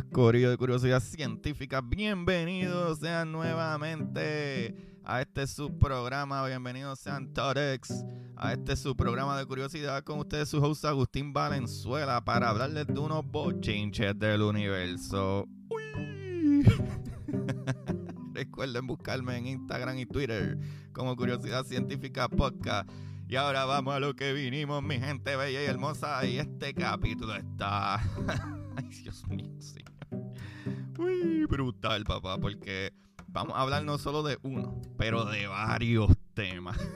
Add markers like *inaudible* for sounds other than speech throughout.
Buenas, Corillo de Curiosidad Científica. Bienvenidos sean nuevamente a este subprograma. Bienvenidos sean Torex a este subprograma de curiosidad con ustedes, su host Agustín Valenzuela, para hablarles de unos bochinches del universo. Uy. *laughs* Recuerden buscarme en Instagram y Twitter como Curiosidad Científica Podcast. Y ahora vamos a lo que vinimos, mi gente bella y hermosa. Y este capítulo está. *laughs* *laughs* Dios mío, sí. Uy, brutal, papá, porque vamos a hablar no solo de uno, pero de varios temas. *laughs*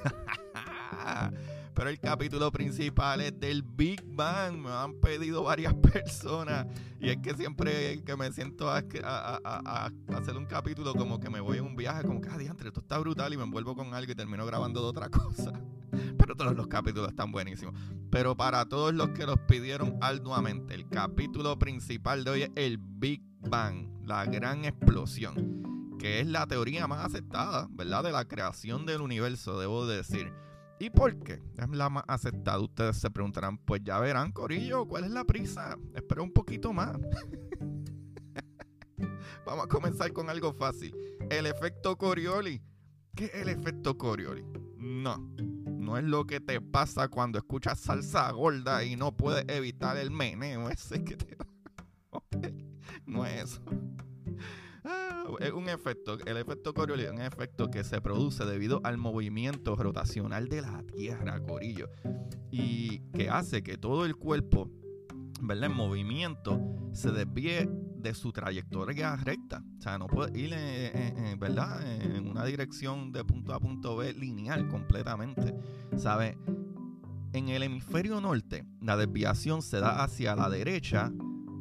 Pero el capítulo principal es del Big Bang. Me han pedido varias *laughs* personas. Y es que siempre que me siento a hacer un capítulo, como que me voy en un viaje, como que, ah, diantre, esto está brutal. Y me envuelvo con algo y termino grabando de otra cosa. Pero todos los capítulos están buenísimos. Pero para todos los que los pidieron arduamente, el capítulo principal de hoy es el Big Bang, la gran explosión, que es la teoría más aceptada, ¿verdad? De la creación del universo, debo decir. ¿Y por qué es la más aceptada? Ustedes se preguntarán, pues ya verán, Corillo, ¿cuál es la prisa? Espera un poquito más. *laughs* Vamos a comenzar con algo fácil. El efecto Coriolis. ¿Qué es el efecto Coriolis? No, no es lo que te pasa cuando escuchas salsa gorda y no puedes evitar el meneo ese que te *laughs* No es eso. Ah, es un efecto, el efecto Coriolis es un efecto que se produce debido al movimiento rotacional de la Tierra, Corillo, y que hace que todo el cuerpo, ¿verdad? En movimiento se desvíe de su trayectoria recta. O sea, no puede ir, eh, eh, eh, ¿verdad? En una dirección de punto A a punto B lineal completamente. ¿Sabe? En el hemisferio norte, la desviación se da hacia la derecha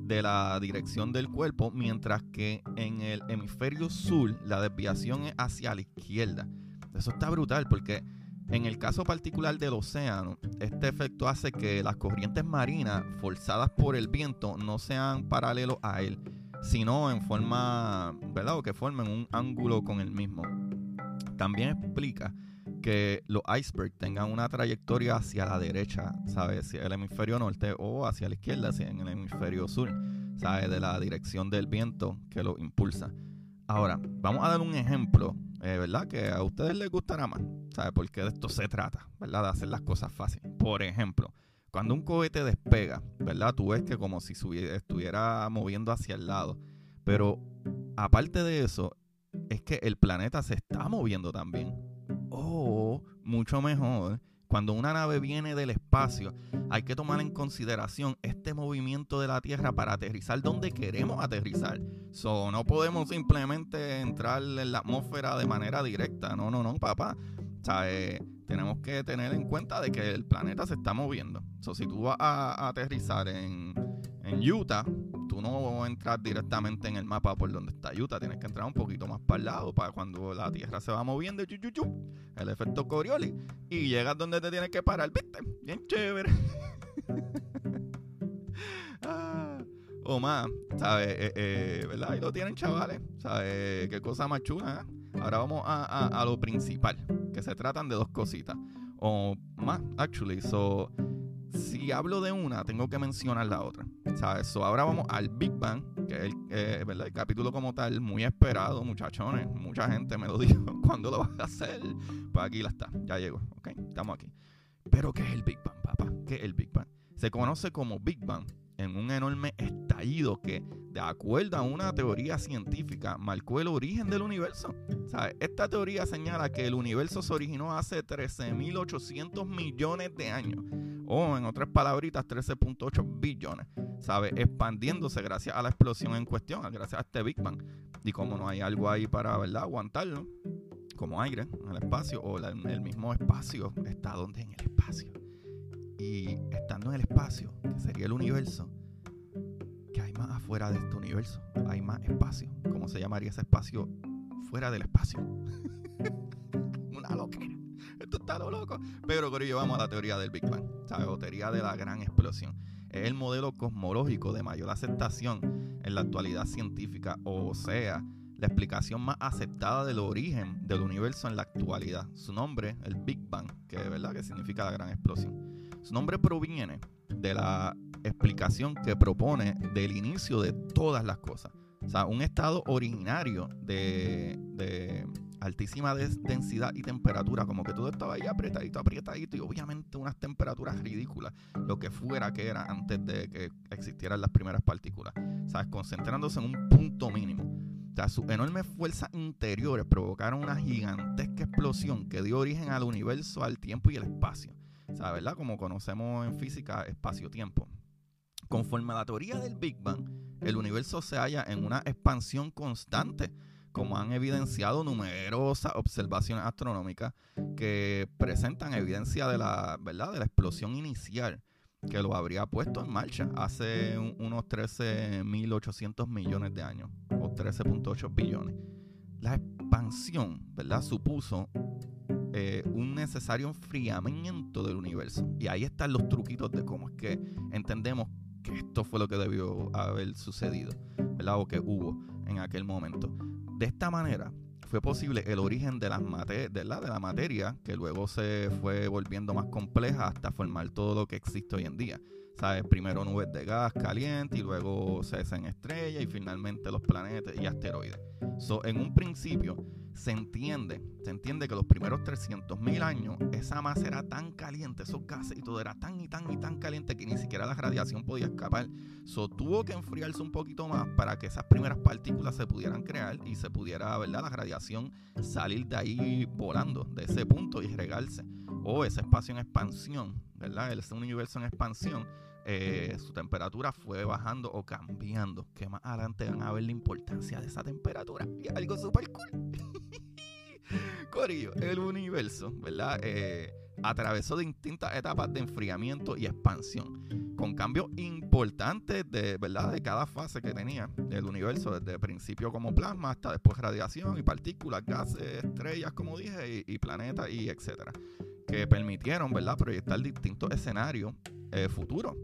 de la dirección del cuerpo, mientras que en el hemisferio sur la desviación es hacia la izquierda. Eso está brutal porque en el caso particular del océano, este efecto hace que las corrientes marinas forzadas por el viento no sean paralelos a él, sino en forma, ¿verdad? O que formen un ángulo con el mismo. También explica que los icebergs tengan una trayectoria hacia la derecha, ¿sabes? Hacia el hemisferio norte o hacia la izquierda, en el hemisferio sur, ¿sabes? De la dirección del viento que lo impulsa. Ahora, vamos a dar un ejemplo, eh, ¿verdad? Que a ustedes les gustará más, ¿sabes? Porque de esto se trata, ¿verdad? De hacer las cosas fáciles. Por ejemplo, cuando un cohete despega, ¿verdad? Tú ves que como si estuviera moviendo hacia el lado. Pero aparte de eso, es que el planeta se está moviendo también. O, mucho mejor, cuando una nave viene del espacio, hay que tomar en consideración este movimiento de la Tierra para aterrizar donde queremos aterrizar. So, no podemos simplemente entrar en la atmósfera de manera directa. No, no, no, papá. O sea, eh, tenemos que tener en cuenta de que el planeta se está moviendo. So, si tú vas a, a aterrizar en, en Utah, no entras directamente en el mapa por donde está Utah. Tienes que entrar un poquito más para el lado, para cuando la Tierra se va moviendo, chu, el efecto Coriolis. Y llegas donde te tienes que parar, ¿viste? Bien chévere. *laughs* Ah, o más, ¿sabes? Eh, eh, ¿Verdad? Ahí lo tienen, chavales. ¿Sabes? Qué cosa más chula, ¿eh? Ahora vamos a- a lo principal, que se tratan de dos cositas. O más, actually. So, si hablo de una, tengo que mencionar la otra. ¿Sabes? Ahora vamos al Big Bang, que es el, eh, el capítulo como tal, muy esperado, muchachones. Mucha gente me lo *laughs* dijo. ¿Cuándo lo vas a hacer? Pues aquí la está, ya llegó. ¿Ok? Estamos aquí. Pero, ¿qué es el Big Bang, papá? ¿Qué es el Big Bang? Se conoce como Big Bang en un enorme estallido que, de acuerdo a una teoría científica, marcó el origen del universo. Esta teoría señala que el universo se originó hace 13.800 millones de años, o en otras palabritas, 13.8 billones, ¿sabe? expandiéndose gracias a la explosión en cuestión, gracias a este Big Bang. Y como no hay algo ahí para ¿verdad? aguantarlo, como aire en el espacio, o el mismo espacio está donde en el espacio y estando en el espacio, que sería el universo, que hay más afuera de este universo, hay más espacio. ¿Cómo se llamaría ese espacio fuera del espacio? *laughs* Una loquera. Esto está lo loco. Pero Corillo, vamos a la teoría del Big Bang, teoría de la gran explosión. Es el modelo cosmológico de mayor aceptación en la actualidad científica, o sea, la explicación más aceptada del origen del universo en la actualidad. Su nombre, el Big Bang, que verdad que significa la gran explosión. Su nombre proviene de la explicación que propone del inicio de todas las cosas. O sea, un estado originario de, altísima densidad y temperatura, como que todo estaba ahí apretadito, apretadito y obviamente unas temperaturas ridículas, lo que fuera que era antes de que existieran las primeras partículas, ¿sabes? Concentrándose en un punto mínimo. O sea, sus enormes fuerzas interiores provocaron una gigantesca explosión que dio origen al universo, al tiempo y al espacio. ¿sabes? ¿verdad? Como conocemos en física, espacio-tiempo. Conforme a la teoría del Big Bang, el universo se halla en una expansión constante, como han evidenciado numerosas observaciones astronómicas que presentan evidencia de la, ¿verdad? De la explosión inicial que lo habría puesto en marcha hace unos 13.800 millones de años, o 13.8 billones. La expansión, ¿verdad? Supuso eh, un necesario enfriamiento del universo. Y ahí están los truquitos de cómo es que entendemos que esto fue lo que debió haber sucedido, ¿verdad? O que hubo en aquel momento. De esta manera fue posible el origen de, las de, la, de la materia, que luego se fue volviendo más compleja hasta formar todo lo que existe hoy en día. ¿Sabes? Primero nubes de gas caliente y luego se hacen estrellas y finalmente los planetas y asteroides. So, en un principio, se entiende, se entiende que los primeros 300.000 años esa masa era tan caliente, esos gases y todo era tan y tan y tan caliente que ni siquiera la radiación podía escapar. So, tuvo que enfriarse un poquito más para que esas primeras partículas se pudieran crear y se pudiera, ¿verdad? La radiación salir de ahí volando, de ese punto y regarse. O ese espacio en expansión, ¿verdad? Ese universo en expansión eh, su temperatura fue bajando o cambiando. Que más adelante van a ver la importancia de esa temperatura. Y algo súper cool. El universo, ¿verdad? Eh, atravesó distintas etapas de enfriamiento y expansión, con cambios importantes de, ¿verdad? de cada fase que tenía el universo, desde el principio como plasma hasta después radiación y partículas, gases, estrellas, como dije, y, planetas y etcétera, que permitieron ¿verdad? proyectar distintos escenarios eh, futuros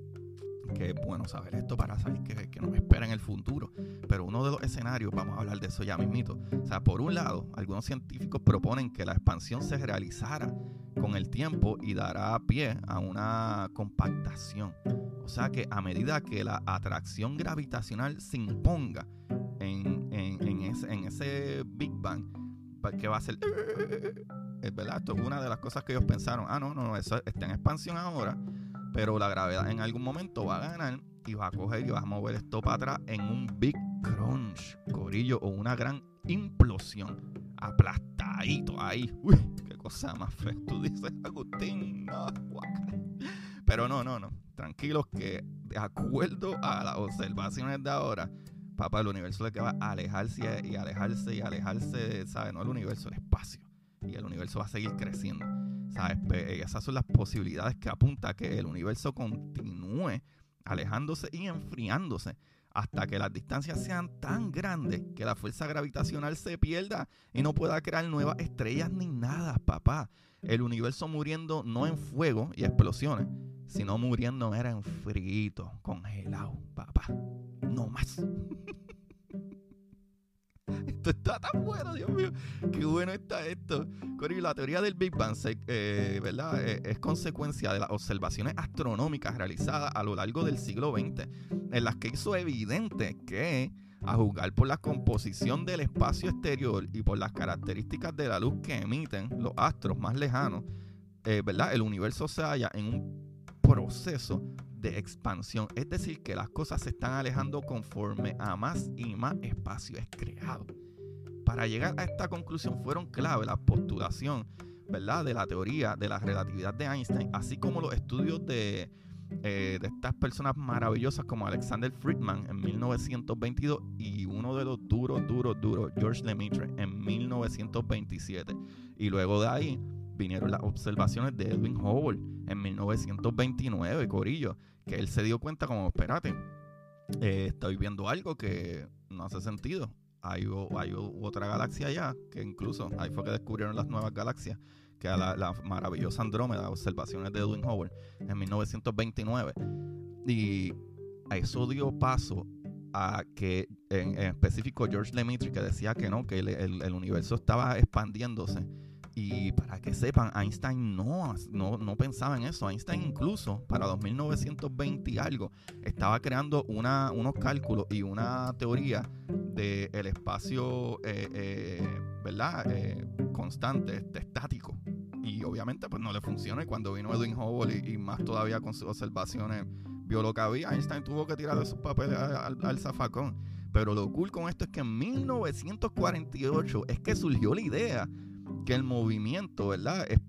que es bueno saber esto para saber que, que, nos espera en el futuro. Pero uno de los escenarios, vamos a hablar de eso ya mismito. O sea, por un lado, algunos científicos proponen que la expansión se realizara con el tiempo y dará pie a una compactación. O sea que a medida que la atracción gravitacional se imponga en, en, ese, en ese Big Bang, que va a ser... Verdad, esto es una de las cosas que ellos pensaron. Ah, no, no, eso está en expansión ahora pero la gravedad en algún momento va a ganar y va a coger y va a mover esto para atrás en un big crunch, corillo, o una gran implosión. Aplastadito ahí. Uy, qué cosa más fea. Tú dices, Agustín, no, Pero no, no, no. Tranquilos que de acuerdo a las observaciones de ahora, papá, el universo le que va a alejarse y alejarse y alejarse, ¿sabes? No el universo, el espacio. Y el universo va a seguir creciendo. ¿Sabes? Esas son las posibilidades que apunta a que el universo continúe alejándose y enfriándose hasta que las distancias sean tan grandes que la fuerza gravitacional se pierda y no pueda crear nuevas estrellas ni nada, papá. El universo muriendo no en fuego y explosiones, sino muriendo en frío, congelado, papá. No más. *laughs* *laughs* Esto está tan bueno, Dios mío. Qué bueno está esto. Cori, la teoría del Big Bang eh, ¿verdad? Eh, es consecuencia de las observaciones astronómicas realizadas a lo largo del siglo XX, en las que hizo evidente que, a juzgar por la composición del espacio exterior y por las características de la luz que emiten los astros más lejanos, eh, ¿verdad? el universo se halla en un proceso de expansión. Es decir, que las cosas se están alejando conforme a más y más espacio es creado. Para llegar a esta conclusión fueron clave la postulación ¿verdad? de la teoría de la relatividad de Einstein, así como los estudios de, eh, de estas personas maravillosas como Alexander Friedman en 1922 y uno de los duros, duros, duros, George Lemaitre en 1927. Y luego de ahí vinieron las observaciones de Edwin Hubble en 1929, Corillo, que él se dio cuenta como, espérate, eh, estoy viendo algo que no hace sentido. Hay, hay otra galaxia allá, que incluso ahí fue que descubrieron las nuevas galaxias, que a la, maravillosa Andrómeda, observaciones de Edwin Hubble en 1929. Y eso dio paso a que en, específico George Lemaitre que decía que no, que el universo estaba expandiéndose y para que sepan, Einstein no, no, pensaba en eso. Einstein incluso para 2920 y algo estaba creando una, unos cálculos y una teoría del espacio, eh, eh, ¿verdad? Eh, constante, este, estático. Y obviamente pues no le funciona. Y cuando vino Edwin Hubble y, más todavía con sus observaciones vio lo que había, Einstein tuvo que tirar de sus papeles al, al zafacón. Pero lo cool con esto es que en 1948 es que surgió la idea que el movimiento, ¿verdad? Eh,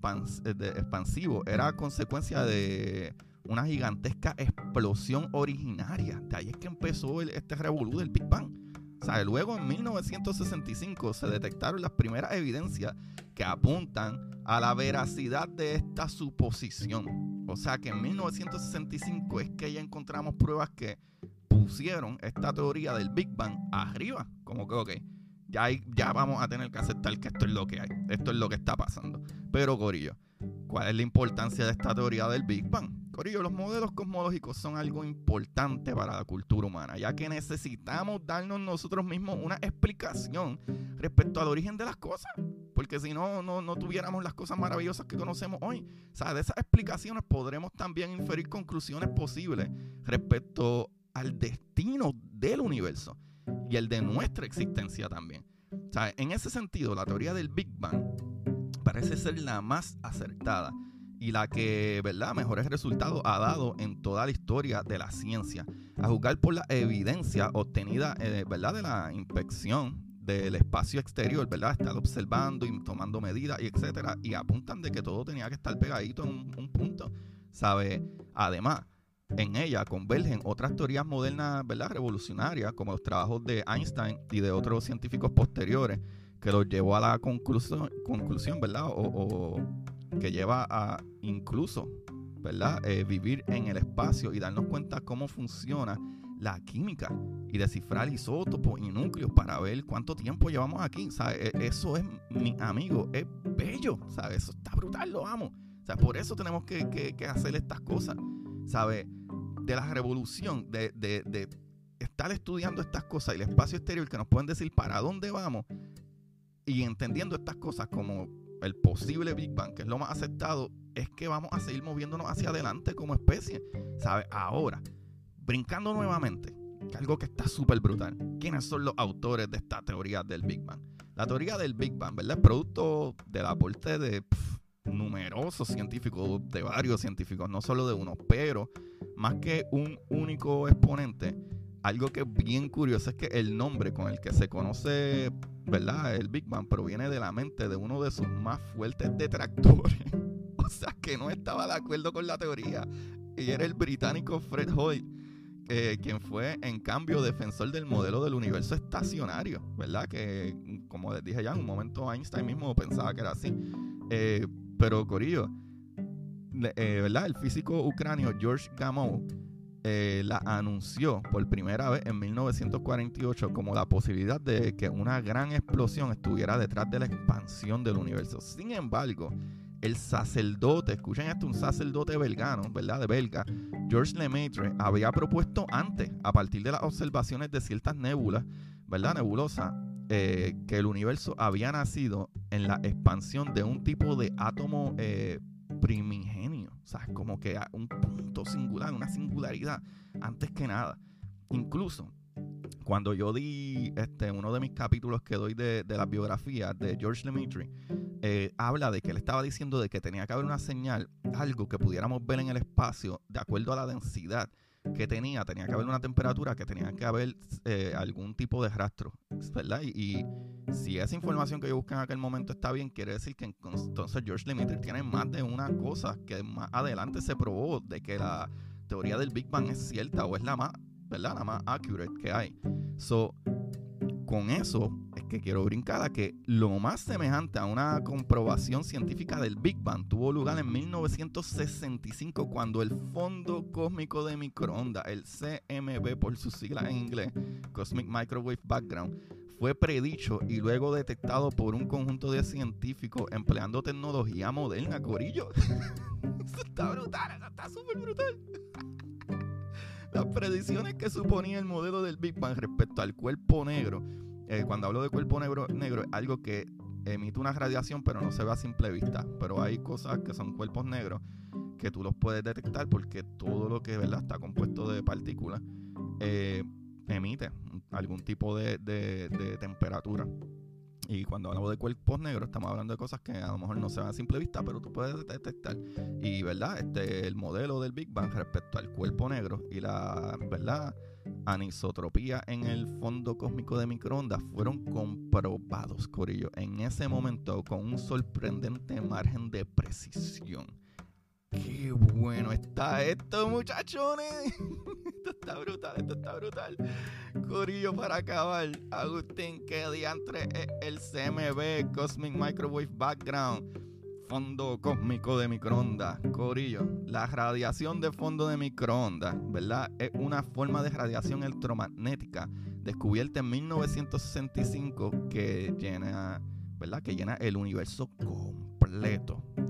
expansivo era consecuencia de una gigantesca explosión originaria. De ahí es que empezó este revolú del Big Bang. O sea, luego en 1965 se detectaron las primeras evidencias que apuntan a la veracidad de esta suposición. O sea que en 1965 es que ya encontramos pruebas que pusieron esta teoría del Big Bang arriba. Como que, ok, ya, ya vamos a tener que aceptar que esto es lo que hay, esto es lo que está pasando. Pero, Corillo, ¿cuál es la importancia de esta teoría del Big Bang? Corillo, los modelos cosmológicos son algo importante para la cultura humana, ya que necesitamos darnos nosotros mismos una explicación respecto al origen de las cosas. Porque si no, no, no tuviéramos las cosas maravillosas que conocemos hoy. O sea, de esas explicaciones podremos también inferir conclusiones posibles respecto al destino del universo y el de nuestra existencia también. O sea, en ese sentido, la teoría del Big Bang parece ser la más acertada y la que, ¿verdad?, mejores resultados ha dado en toda la historia de la ciencia. A juzgar por la evidencia obtenida, eh, ¿verdad?, de la inspección del espacio exterior, ¿verdad? Estar observando y tomando medidas y etcétera, y apuntan de que todo tenía que estar pegadito en un, un punto, ¿sabe? Además, en ella convergen otras teorías modernas, ¿verdad? Revolucionarias, como los trabajos de Einstein y de otros científicos posteriores, que los llevó a la conclusión, conclusión ¿verdad? O, que lleva a incluso, ¿verdad? Eh, vivir en el espacio y darnos cuenta cómo funciona la química y descifrar isótopos y núcleos para ver cuánto tiempo llevamos aquí. E, eso es, mi amigo, es bello, ¿sabes? Eso está brutal, lo amo. O sea, por eso tenemos que, que, que hacer estas cosas, ¿sabes? De la revolución, de, de, estar estudiando estas cosas y el espacio exterior que nos pueden decir para dónde vamos y entendiendo estas cosas como el posible Big Bang, que es lo más aceptado, es que vamos a seguir moviéndonos hacia adelante como especie. ¿Sabes? Ahora, brincando nuevamente, algo que está súper brutal. ¿Quiénes son los autores de esta teoría del Big Bang? La teoría del Big Bang, ¿verdad? Producto del aporte de numerosos científicos, de varios científicos, no solo de uno, pero más que un único exponente, algo que es bien curioso es que el nombre con el que se conoce, ¿verdad? El Big Bang proviene de la mente de uno de sus más fuertes detractores. *laughs* o sea, que no estaba de acuerdo con la teoría. Y era el británico Fred Hoyle, quien fue en cambio defensor del modelo del universo estacionario, ¿verdad? Que, como les dije ya, en un momento Einstein mismo pensaba que era así. Eh, pero Corillo, eh, ¿verdad? El físico ucranio George Gamow eh, la anunció por primera vez en 1948 como la posibilidad de que una gran explosión estuviera detrás de la expansión del universo. Sin embargo, el sacerdote, escuchen esto, un sacerdote belgano, ¿verdad? De belga, George Lemaitre, había propuesto antes, a partir de las observaciones de ciertas nébulas, ¿verdad? Nebulosas, eh, que el universo había nacido en la expansión de un tipo de átomo eh, primigenio, o sea, como que un punto singular, una singularidad, antes que nada. Incluso cuando yo di este, uno de mis capítulos que doy de, de las biografías de George Lemaitre, eh, habla de que él estaba diciendo de que tenía que haber una señal, algo que pudiéramos ver en el espacio de acuerdo a la densidad que tenía, tenía que haber una temperatura, que tenía que haber eh, algún tipo de rastro, ¿verdad? Y, si esa información que yo busqué en aquel momento está bien, quiere decir que entonces George Lemaitre tiene más de una cosa que más adelante se probó de que la teoría del Big Bang es cierta o es la más, ¿verdad? La más accurate que hay. So, con eso es que quiero brincar a que lo más semejante a una comprobación científica del Big Bang tuvo lugar en 1965 cuando el Fondo Cósmico de Microondas, el CMB por sus siglas en inglés, Cosmic Microwave Background, fue predicho y luego detectado por un conjunto de científicos empleando tecnología moderna, Corillo. *laughs* eso está brutal, eso está súper brutal. Las predicciones que suponía el modelo del Big Bang respecto al cuerpo negro, eh, cuando hablo de cuerpo negro, negro es algo que emite una radiación pero no se ve a simple vista. Pero hay cosas que son cuerpos negros que tú los puedes detectar porque todo lo que ¿verdad? está compuesto de partículas eh, emite algún tipo de temperatura. Y cuando hablamos de cuerpos negros, estamos hablando de cosas que a lo mejor no se ven a simple vista, pero tú puedes detectar. Y, ¿verdad? Este, el modelo del Big Bang respecto al cuerpo negro y la, ¿verdad? Anisotropía en el fondo cósmico de microondas fueron comprobados, Corillo, en ese momento con un sorprendente margen de precisión. Qué bueno está esto, muchachones. *laughs* esto está brutal, esto está brutal. Corillo para acabar. Agustín, ¿qué diantre es el CMB, Cosmic Microwave Background? Fondo cósmico de microondas. Corillo, la radiación de fondo de microondas, ¿verdad? Es una forma de radiación electromagnética descubierta en 1965 que llena, ¿verdad? Que llena el universo completo.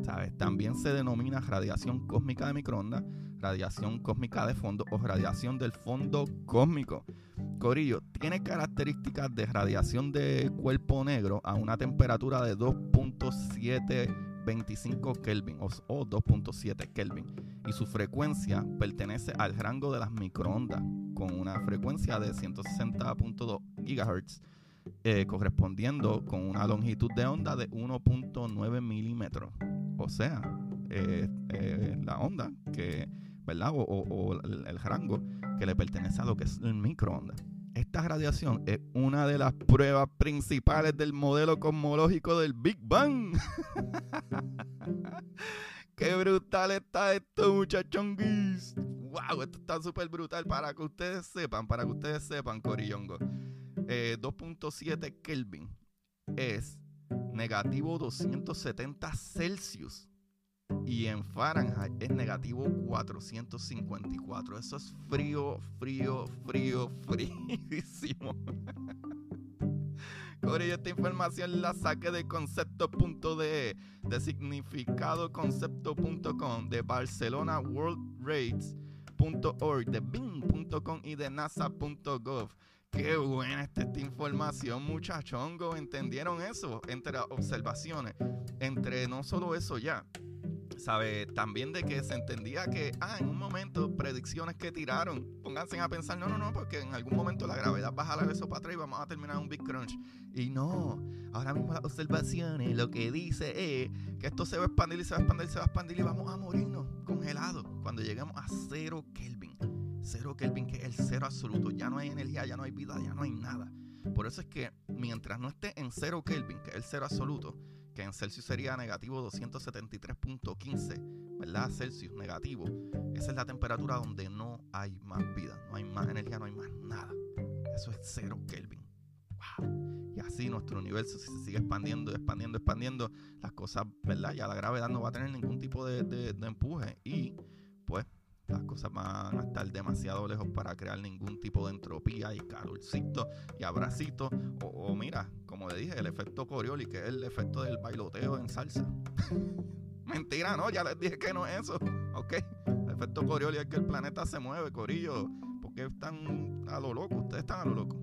¿Sabes? También se denomina radiación cósmica de microondas, radiación cósmica de fondo o radiación del fondo cósmico. Corillo tiene características de radiación de cuerpo negro a una temperatura de 2.725 Kelvin o, 2.7 Kelvin y su frecuencia pertenece al rango de las microondas con una frecuencia de 160.2 GHz eh, correspondiendo con una longitud de onda de 1.9 milímetros. O sea, eh, eh, la onda que, ¿verdad? O, el, rango que le pertenece a lo que es el microondas. Esta radiación es una de las pruebas principales del modelo cosmológico del Big Bang. *laughs* ¡Qué brutal está esto, muchachonguis! ¡Wow! Esto está súper brutal para que ustedes sepan, para que ustedes sepan, Corillongo. 2.7 eh, Kelvin es negativo 270 Celsius. Y en Fahrenheit es negativo 454. Eso es frío, frío, frío, *laughs* fríísimo. Esta información la saqué de concepto.de, de significadoconcepto.com, de Barcelona World Rates.org, de Bing.com y de NASA.gov. Qué buena esta, información, muchachongo. ¿Entendieron eso? Entre observaciones. Entre no solo eso ya. ¿Sabe? También de que se entendía que, ah, en un momento, predicciones que tiraron, pónganse a pensar, no, no, no, porque en algún momento la gravedad va a jalar eso para atrás y vamos a terminar un Big Crunch. Y no, ahora mismo las observaciones lo que dice es que esto se va a expandir y se va a expandir y se va a expandir y vamos a morirnos congelados cuando lleguemos a cero Kelvin. Cero Kelvin, que es el cero absoluto. Ya no hay energía, ya no hay vida, ya no hay nada. Por eso es que mientras no esté en cero Kelvin, que es el cero absoluto, que en Celsius sería negativo 273.15, ¿verdad? Celsius negativo. Esa es la temperatura donde no hay más vida, no hay más energía, no hay más nada. Eso es cero Kelvin. ¡Wow! Y así nuestro universo, si se sigue expandiendo, expandiendo, expandiendo, las cosas, ¿verdad? Ya la gravedad no va a tener ningún tipo de, de empuje. Y las cosas van a estar demasiado lejos para crear ningún tipo de entropía y calorcito y abracito. O, mira, como le dije, el efecto Coriolis, que es el efecto del bailoteo en salsa. *laughs* Mentira, no, ya les dije que no es eso. Ok, el efecto Coriolis es que el planeta se mueve, Corillo. Porque están a lo loco, ustedes están a lo loco.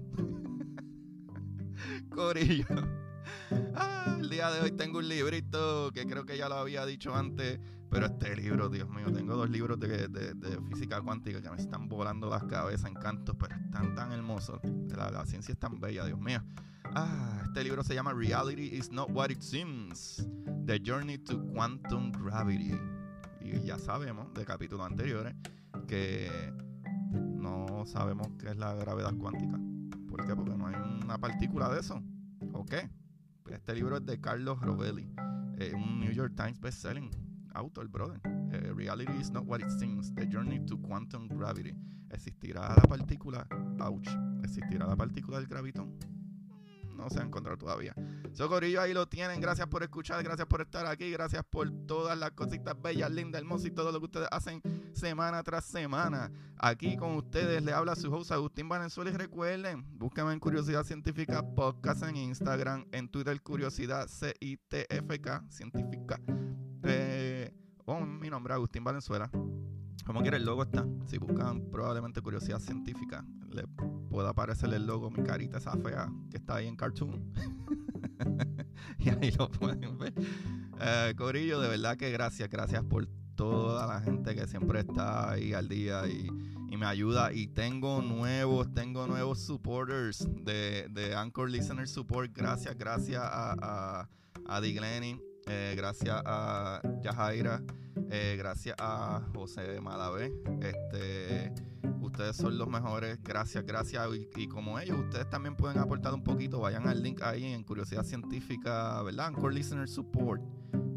*laughs* Corillo. Ah, el día de hoy tengo un librito que creo que ya lo había dicho antes, pero este libro, Dios mío, tengo dos libros de, física cuántica que me están volando las cabezas en cantos, pero están tan hermosos. La, ciencia es tan bella, Dios mío. Ah, este libro se llama Reality is not what it seems. The Journey to Quantum Gravity. Y ya sabemos de capítulos anteriores que no sabemos qué es la gravedad cuántica. ¿Por qué? Porque no hay una partícula de eso. ¿O qué? Este libro es de Carlos Rovelli, eh, un New York Times bestselling autor, brother. Eh, reality is not what it seems. The journey to quantum gravity. ¿Existirá la partícula? Ouch. ¿Existirá la partícula del gravitón? no se ha encontrado todavía. Socorillo, ahí lo tienen. Gracias por escuchar, gracias por estar aquí, gracias por todas las cositas bellas, lindas, hermosas y todo lo que ustedes hacen semana tras semana. Aquí con ustedes le habla su host Agustín Valenzuela y recuerden, búsquenme en Curiosidad Científica Podcast en Instagram, en Twitter Curiosidad CITFK Científica. Mi nombre es Agustín Valenzuela. Como quiera, el logo está. Si buscan probablemente curiosidad científica, le puede aparecer el logo, mi carita esa fea que está ahí en cartoon. *laughs* y ahí lo pueden ver. Eh, Corillo, de verdad que gracias, gracias por toda la gente que siempre está ahí al día y, me ayuda. Y tengo nuevos, tengo nuevos supporters de, Anchor Listener Support. Gracias, gracias a, a, a eh, gracias a Yajaira. Eh, gracias a José Malavé. Este, ustedes son los mejores. Gracias, gracias. Y, como ellos, ustedes también pueden aportar un poquito. Vayan al link ahí en Curiosidad Científica, ¿verdad? Anchor Listener Support.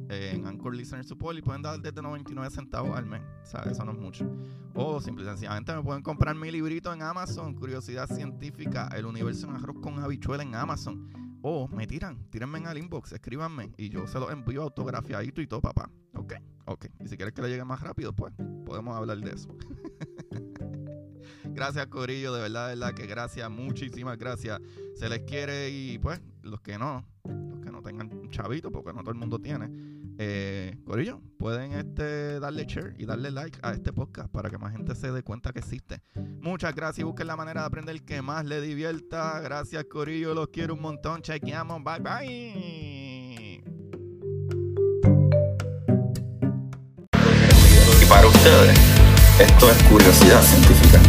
Eh, en Anchor Listener Support y pueden dar desde 99 centavos al mes. O sea, eso no es mucho. O simple y sencillamente me pueden comprar mi librito en Amazon, Curiosidad Científica, El Universo en Arroz con Habichuela en Amazon. O me tiran, tírenme en el inbox, escríbanme y yo se los envío autografiadito y todo, papá. Ok, ok. Y si quieres que le llegue más rápido, pues podemos hablar de eso. *laughs* gracias, Corillo, de verdad, de verdad que gracias, muchísimas gracias. Se les quiere y pues los que no, los que no tengan chavito, porque no todo el mundo tiene eh, Corillo, pueden este, darle share y darle like a este podcast para que más gente se dé cuenta que existe. Muchas gracias y busquen la manera de aprender que más le divierta. Gracias, Corillo, los quiero un montón. Chequeamos, bye bye. Y para ustedes, esto es curiosidad científica.